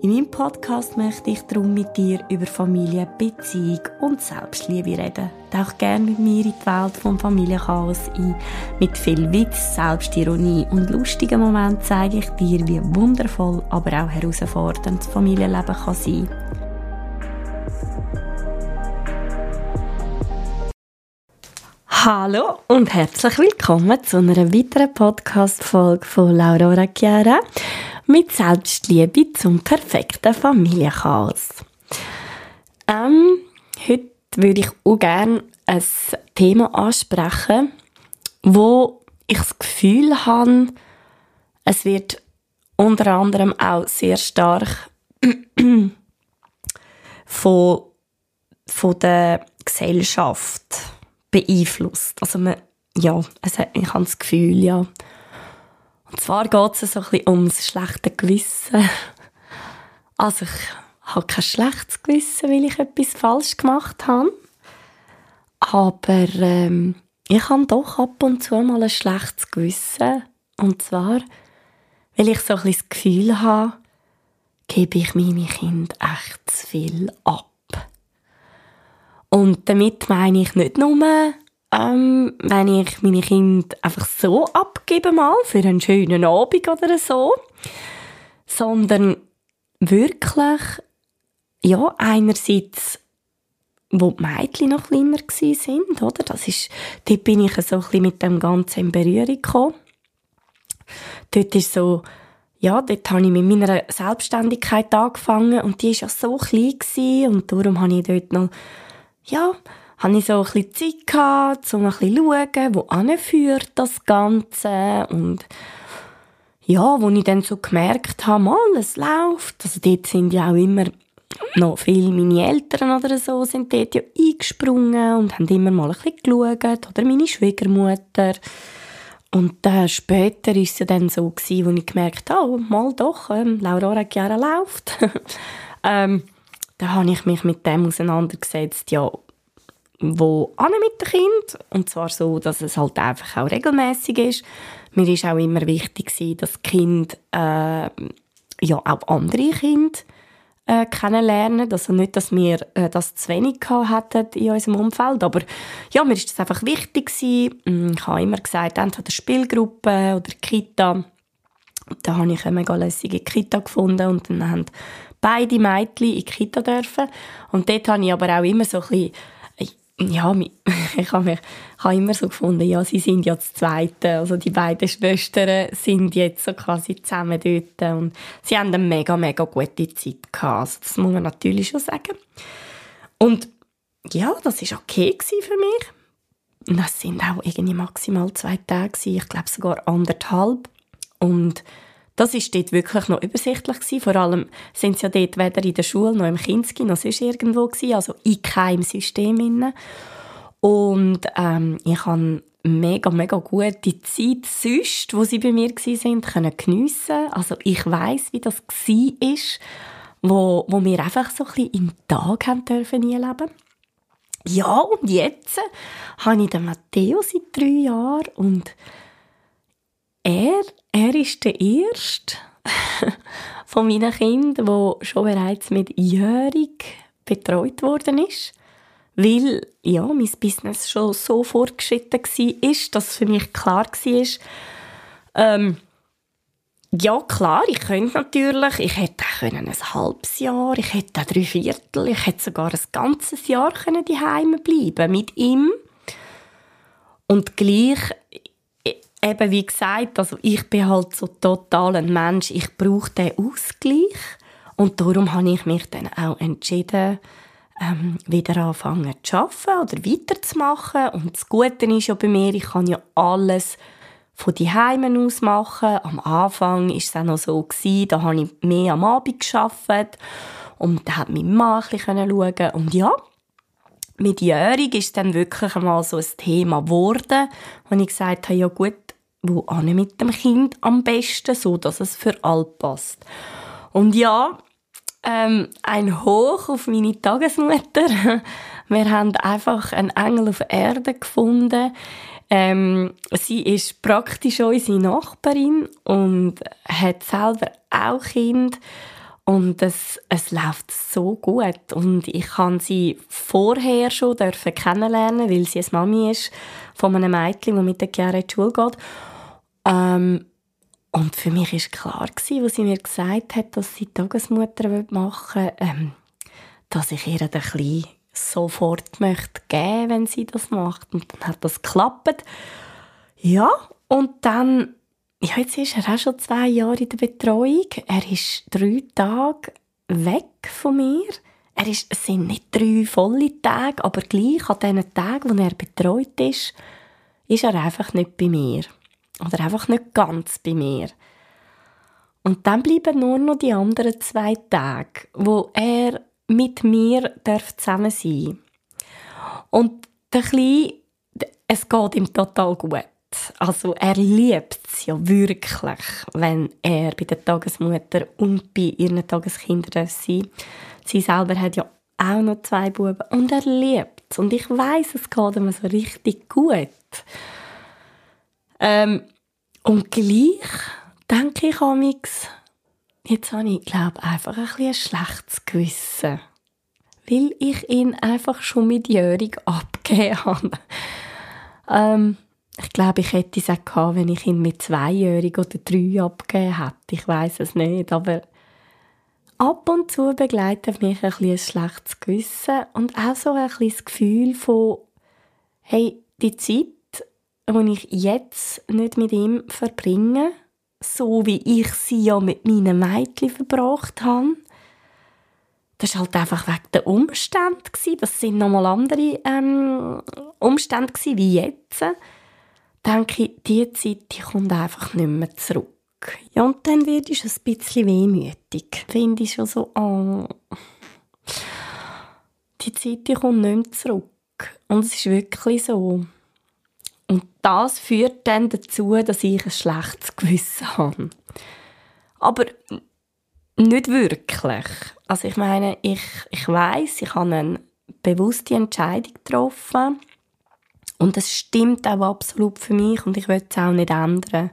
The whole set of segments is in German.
In meinem Podcast möchte ich darum mit dir über Familie, Beziehung und Selbstliebe reden. Tauch gerne mit mir in die Welt vom Familienchaos ein. Mit viel Witz, Selbstironie und lustigen Momenten zeige ich dir, wie wundervoll, aber auch herausfordernd das Familienleben kann sein. Hallo und herzlich willkommen zu einer weiteren Podcast-Folge von Laura Chiara mit Selbstliebe zum perfekten Familienchaos. Ähm, heute würde ich auch gerne ein Thema ansprechen, wo ich das Gefühl habe, es wird unter anderem auch sehr stark von, von der Gesellschaft beeinflusst. Also man, ja, ich habe das Gefühl, ja, und zwar geht es so ein ums schlechte Gewissen. Also ich habe kein schlechtes Gewissen, weil ich etwas falsch gemacht habe. Aber ähm, ich habe doch ab und zu mal ein schlechtes Gewissen. Und zwar, weil ich so ein bisschen das Gefühl habe, gebe ich meine Kinder echt zu viel ab. Und damit meine ich nicht nur ähm, wenn ich meine Kinder einfach so abgebe mal für einen schönen Abend oder so, sondern wirklich, ja, einerseits, wo die Mädchen noch kleiner sind, oder? Das ist, dort bin ich so ein bisschen mit dem Ganzen in Berührung gekommen. Dort ist so, ja, dort habe ich mit meiner Selbstständigkeit angefangen und die war ja so klein gewesen, und darum habe ich dort noch, ja, hatte ich so ein bisschen Zeit gehabt, um ein bisschen zu schauen, wo das Ganze und ja, wo ich dann so gemerkt habe, mal, es läuft. Also dort sind ja auch immer noch viele meine Eltern oder so sind dort ja eingesprungen und haben immer mal ein bisschen geschaut. Oder meine Schwiegermutter. Und äh, später war es dann so, gewesen, wo ich gemerkt habe, oh, mal doch, ähm, Laura Reggiara läuft. ähm, da habe ich mich mit dem auseinandergesetzt, ja, wo an mit dem Kind und zwar so, dass es halt einfach auch regelmäßig ist. Mir ist auch immer wichtig dass das Kind äh, ja auch andere Kinder äh, kennenlernen, also nicht, dass wir äh, das zu wenig hatten in unserem Umfeld, aber ja, mir ist das einfach wichtig. Mm, ich habe immer gesagt, entweder Spielgruppe oder Kita. Da habe ich eine mega lässige Kita gefunden und dann haben beide Mädchen in die Kita dürfen und dort habe ich aber auch immer so ein bisschen ja, ich habe mich ich habe immer so gefunden, ja, sie sind ja das Zweite. Also die beiden Schwestern sind jetzt so quasi zusammen dort und sie haben eine mega, mega gute Zeit gehabt. Also das muss man natürlich schon sagen. Und ja, das war okay für mich. Und das sind auch irgendwie maximal zwei Tage ich glaube sogar anderthalb. Und das ist dort wirklich noch übersichtlich gewesen. Vor allem sind sie ja dort weder in der Schule noch im Kinski noch sonst irgendwo gewesen, also in keinem System inne. Und ähm, ich habe mega, mega gut die Zeit sonst, wo sie bei mir sind, können geniessen. Also ich weiß, wie das war, wo, wo wir einfach so ein bisschen im Tag haben dürfen leben. Ja, und jetzt habe ich den Matteo seit drei Jahren und er, er ist der erste von meinen Kindern, der schon bereits mit jährig betreut worden ist. Weil, ja, mein Business schon so fortgeschritten war, dass für mich klar war, ähm, ja, klar, ich könnte natürlich, ich hätte können ein halbes Jahr, ich hätte drei Viertel, ich hätte sogar ein ganzes Jahr können die bleiben mit ihm. Und gleich eben wie gesagt, also ich bin halt so total ein Mensch, ich brauche den Ausgleich. Und darum habe ich mich dann auch entschieden, ähm, wieder anfangen zu arbeiten oder weiterzumachen. Und das Gute ist ja bei mir, ich kann ja alles von die Heimen aus machen. Am Anfang ist es auch noch so gewesen, da habe ich mehr am Abend geschafft und da hat mein Mann ein bisschen schauen. Und ja, mit Jährig ist dann wirklich einmal so ein Thema geworden, wo ich gesagt habe, ja gut, wo ane mit dem Kind am besten, so dass es für alle passt. Und ja, ähm, ein Hoch auf meine Tagesmutter. Wir haben einfach einen Engel auf Erde gefunden. Ähm, sie ist praktisch unsere Nachbarin und hat selber auch Kind. Und es, es läuft so gut. Und ich kann sie vorher schon kennenlernen, weil sie eine Mami ist von einem Mädchen, das mit der Chiara in die Schule geht. Ähm, und für mich war klar, gewesen, als sie mir gesagt hat, dass sie Tagesmutter machen will, ähm, dass ich ihr ein bisschen sofort möchte geben, wenn sie das macht. Und dann hat das geklappt. Ja, und dann, ja, jetzt ist er auch schon zwei Jahre in der Betreuung. Er ist drei Tage weg von mir. Er ist, es sind nicht drei volle Tage, aber gleich an diesen Tagen, wo er betreut ist, ist er einfach nicht bei mir. Oder einfach nicht ganz bei mir. Und dann bleiben nur noch die anderen zwei Tage, wo er mit mir darf zusammen sein Und der Kleine, es geht ihm total gut. Also er liebt es ja wirklich, wenn er bei der Tagesmutter und bei ihren Tageskindern sein. Sie selber hat ja auch noch zwei Buben und er liebt es. Und ich weiß, es geht ihm so richtig gut. Ähm, und gleich denke ich amix, jetzt habe ich, glaube einfach ein, ein schlechtes Gewissen. Weil ich ihn einfach schon mit Jörig abgegeben habe. ähm, ich glaube, ich hätte es auch gehabt, wenn ich ihn mit zweijährig oder drei abgegeben hätte. Ich weiß es nicht, aber ab und zu begleitet mich ein, ein schlechtes Gewissen und auch so ein das Gefühl von, hey, die Zeit, die ich jetzt nicht mit ihm verbringe, so wie ich sie ja mit meinen Mädchen verbracht habe. Das war halt einfach wegen der Umstände. Das sind nochmal andere ähm, Umstände wie jetzt. Denke ich, diese Zeit die kommt einfach nicht mehr zurück. Ja, und dann wird es ein bisschen wehmütig. Finde ich schon so, oh. Die Zeit die kommt nicht mehr zurück. Und es ist wirklich so. Und das führt dann dazu, dass ich ein schlechtes Gewissen habe. Aber nicht wirklich. Also ich meine, ich, ich weiß, ich habe eine bewusste Entscheidung getroffen und das stimmt auch absolut für mich und ich will es auch nicht ändern.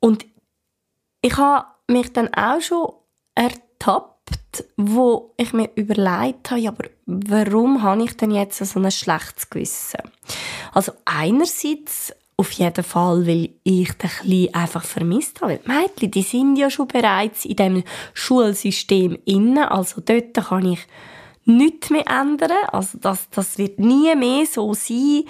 Und ich habe mich dann auch schon ertappt, wo ich mir überlegt habe, aber warum habe ich denn jetzt so ein schlechtes Gewissen? Also einerseits auf jeden Fall, weil ich den Kleinen einfach vermisst habe. Die Mädchen, die sind ja schon bereits in dem Schulsystem inne, also dort kann ich nichts mehr ändern. Also das, das wird nie mehr so sein,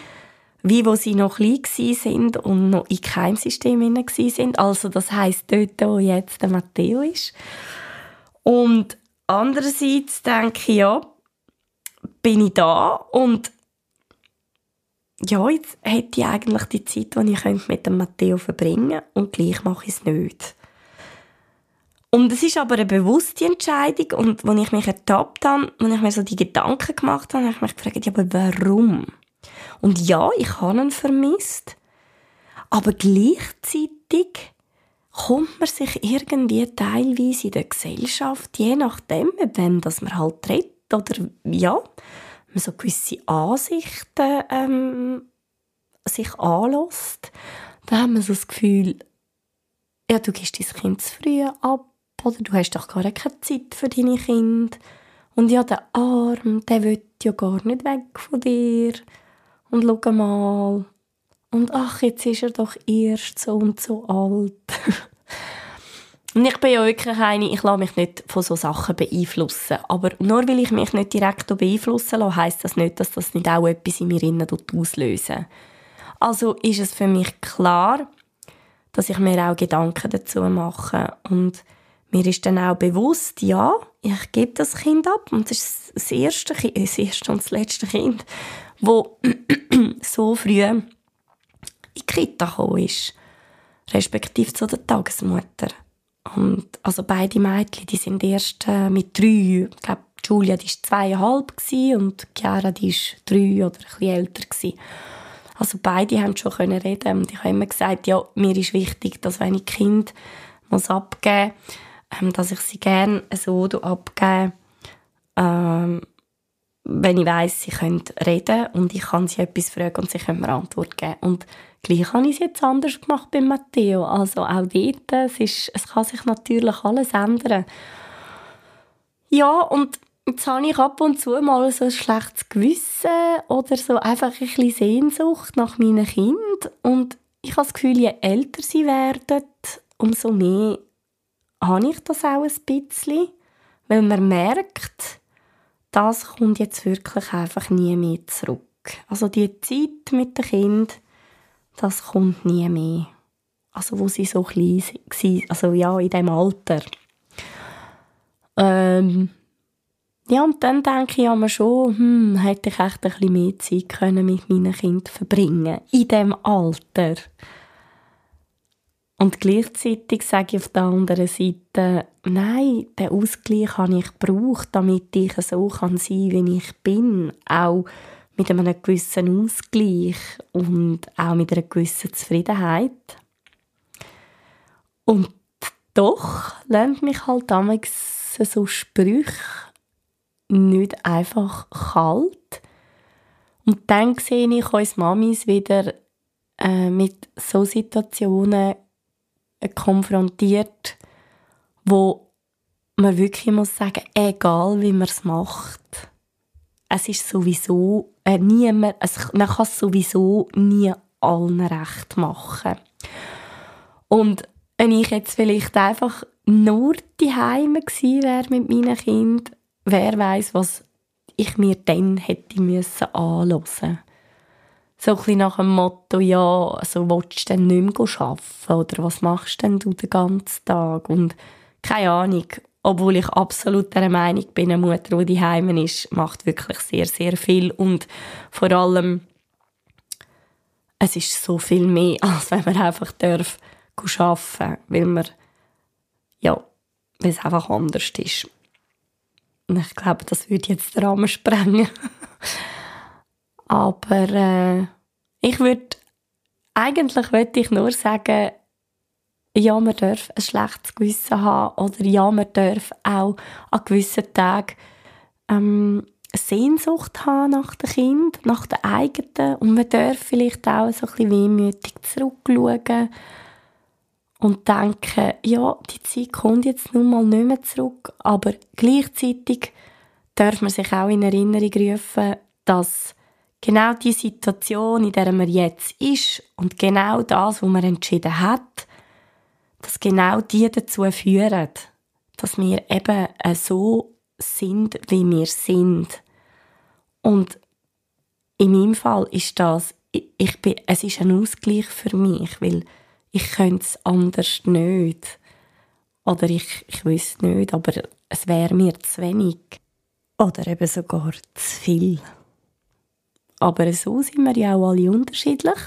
wie wo sie noch klein sind und noch in keinem System inne sind. Also das heißt dort, wo jetzt der Matteo ist. Und andererseits denke ich, ja, bin ich da und ja, jetzt hätte ich eigentlich die Zeit, die ich mit dem Matteo verbringen könnte und gleich mache ich es nicht. Und es ist aber eine bewusste Entscheidung und als ich mich ertappt habe, als ich mir so die Gedanken gemacht habe, habe ich mich gefragt, ja, aber warum? Und ja, ich habe ihn vermisst, aber gleichzeitig kommt man sich irgendwie teilweise in der Gesellschaft, je nachdem, mit wem das man halt redet, oder ja, man so gewisse Ansichten ähm, sich anlässt, dann hat man so das Gefühl, ja, du gibst dein Kind zu früh ab, oder du hast doch gar keine Zeit für deine Kinder. Und ja, der Arm, der will ja gar nicht weg von dir. Und schau mal. Und ach, jetzt ist er doch erst so und so alt. und ich bin ja wirklich eine, ich lasse mich nicht von so Sachen beeinflussen. Aber nur weil ich mich nicht direkt beeinflussen lasse, heisst das nicht, dass das nicht auch etwas in mir innen auslösen Also ist es für mich klar, dass ich mir auch Gedanken dazu mache. Und mir ist dann auch bewusst, ja, ich gebe das Kind ab. Und das ist das erste, das erste und das letzte Kind, wo so früh in die Kita gekommen ist, respektive zu der Tagesmutter. Und also beide Mädchen, die sind erst äh, mit drei, ich glaube, Julia war zweieinhalb und Chiara ist drei oder bisschen älter. Gewesen. Also beide haben schon können reden und ich habe immer gesagt, ja, mir ist wichtig, dass wenn ich Kind muss abgeben, ähm, dass ich sie gerne so abgeben, ähm, wenn ich weiss, sie können reden und ich kann sie etwas fragen und sie können mir Antwort geben. Und gleich habe ich es jetzt anders gemacht bei Matteo. Also auch dort, es, ist, es kann sich natürlich alles ändern. Ja, und jetzt habe ich ab und zu mal so ein schlechtes Gewissen oder so einfach ein bisschen Sehnsucht nach meinen Kind und ich habe das Gefühl, je älter sie werden, umso mehr habe ich das auch ein bisschen, weil man merkt, das kommt jetzt wirklich einfach nie mehr zurück. Also die Zeit mit dem Kind, das kommt nie mehr. Also wo sie so klein waren, also ja, in dem Alter. Ähm, ja, und dann denke ich mir schon, hm, hätte ich echt ein bisschen mehr Zeit können mit meinen Kindern verbringen in diesem Alter. Und gleichzeitig sage ich auf der anderen Seite, nein, den Ausgleich habe ich gebraucht, damit ich so kann sein wie ich bin. Auch mit einem gewissen Ausgleich und auch mit einer gewissen Zufriedenheit. Und doch lernt mich halt damals so Sprüche nicht einfach kalt. Und dann sehe ich uns Mamis wieder äh, mit so Situationen konfrontiert, wo man wirklich muss sagen, egal wie man es macht, es ist sowieso äh, niemand, es, man kann es sowieso nie allen recht machen. Und wenn ich jetzt vielleicht einfach nur die Heime wäre mit meinen Kindern, wer weiß, was ich mir dann hätte müssen anhören. So ein bisschen nach dem Motto, ja, also willst du denn nicht mehr arbeiten oder was machst denn du den ganzen Tag? Und keine Ahnung, obwohl ich absolut der Meinung bin, eine Mutter, die daheim ist, macht wirklich sehr, sehr viel und vor allem es ist so viel mehr, als wenn man einfach darf arbeiten, weil man ja, weil es einfach anders ist. Und ich glaube, das würde jetzt den Rahmen sprengen. Aber äh, ich würde, eigentlich würde ich nur sagen, ja, man darf ein schlechtes Gewissen haben oder ja, man darf auch an gewissen Tagen ähm, Sehnsucht haben nach dem Kind, nach der eigenen. Und man darf vielleicht auch so ein bisschen wehmütig zurückschauen und denken, ja, die Zeit kommt jetzt nun mal nicht mehr zurück, aber gleichzeitig darf man sich auch in Erinnerung rufen, dass genau die Situation, in der man jetzt ist und genau das, was man entschieden hat, dass genau die dazu führen, dass wir eben so sind, wie wir sind. Und in meinem Fall ist das, ich bin, es ist ein Ausgleich für mich, weil ich könnte es anders nicht. Oder ich, ich wüsste nicht, aber es wäre mir zu wenig. Oder eben sogar zu viel. Aber so sind wir ja auch alle unterschiedlich.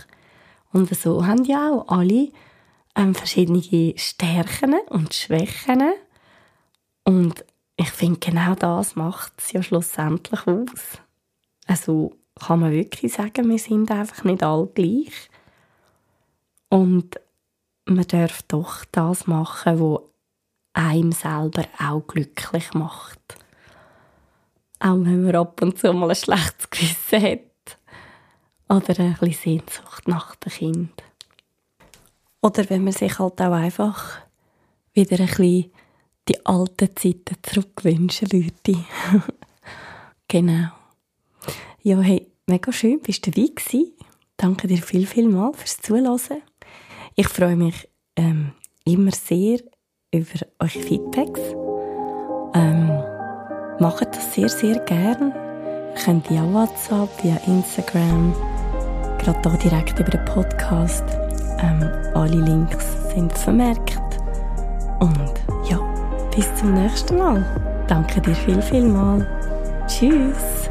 Und so haben ja auch alle ähm, verschiedene Stärken und Schwächen. Und ich finde, genau das macht es ja schlussendlich aus. Also kann man wirklich sagen, wir sind einfach nicht alle gleich. Und man darf doch das machen, was einem selber auch glücklich macht. Auch wenn man ab und zu mal ein schlechtes Gewissen hat. Oder ein bisschen Sehnsucht nach dem Kind. Oder wenn man sich halt auch einfach wieder ein bisschen die alten Zeiten zurückwünschen würde. genau. Ja, hey, mega schön, bist du dabei gewesen. Danke dir viel, viel mal fürs Zuhören. Ich freue mich ähm, immer sehr über eure Feedbacks. Ähm, macht das sehr, sehr gern. Ihr könnt via WhatsApp, via Instagram, gerade hier direkt über den Podcast. Ähm, alle Links sind vermerkt. Und ja, bis zum nächsten Mal. Danke dir viel, viel mal. Tschüss.